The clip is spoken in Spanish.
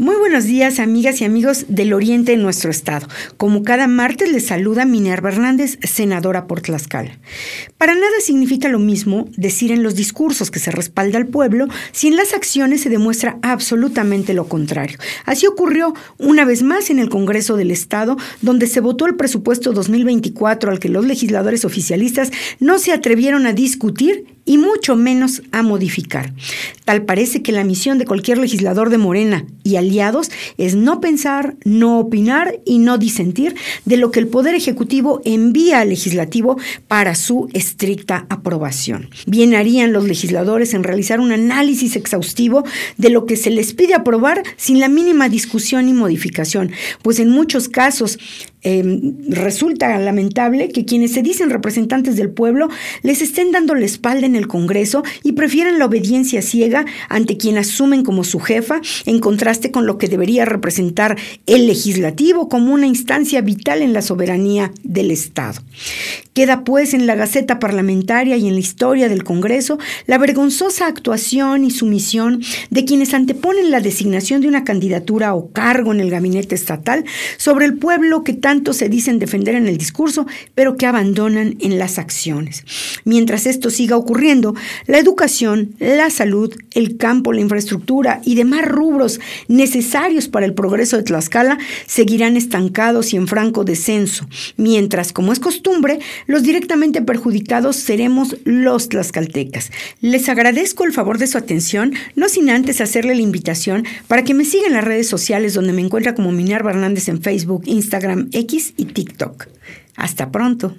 Muy buenos días, amigas y amigos del oriente de nuestro estado. Como cada martes les saluda Minerva Hernández, senadora por Tlaxcala. Para nada significa lo mismo decir en los discursos que se respalda al pueblo si en las acciones se demuestra absolutamente lo contrario. Así ocurrió una vez más en el Congreso del Estado, donde se votó el presupuesto 2024 al que los legisladores oficialistas no se atrevieron a discutir y mucho menos a modificar. Tal parece que la misión de cualquier legislador de Morena y aliados es no pensar, no opinar y no disentir de lo que el Poder Ejecutivo envía al legislativo para su estricta aprobación. Bien harían los legisladores en realizar un análisis exhaustivo de lo que se les pide aprobar sin la mínima discusión y modificación, pues en muchos casos Em, resulta lamentable que quienes se dicen representantes del pueblo les estén dando la espalda en el Congreso y prefieren la obediencia ciega ante quien asumen como su jefa, en contraste con lo que debería representar el legislativo como una instancia vital en la soberanía del Estado. Queda pues en la Gaceta Parlamentaria y en la historia del Congreso la vergonzosa actuación y sumisión de quienes anteponen la designación de una candidatura o cargo en el gabinete estatal sobre el pueblo que tanto se dicen defender en el discurso, pero que abandonan en las acciones. Mientras esto siga ocurriendo, la educación, la salud, el campo, la infraestructura y demás rubros necesarios para el progreso de Tlaxcala seguirán estancados y en franco descenso, mientras, como es costumbre, los directamente perjudicados seremos los tlaxcaltecas. Les agradezco el favor de su atención, no sin antes hacerle la invitación para que me sigan en las redes sociales donde me encuentra como Minerva Hernández en Facebook, Instagram, X y TikTok. Hasta pronto.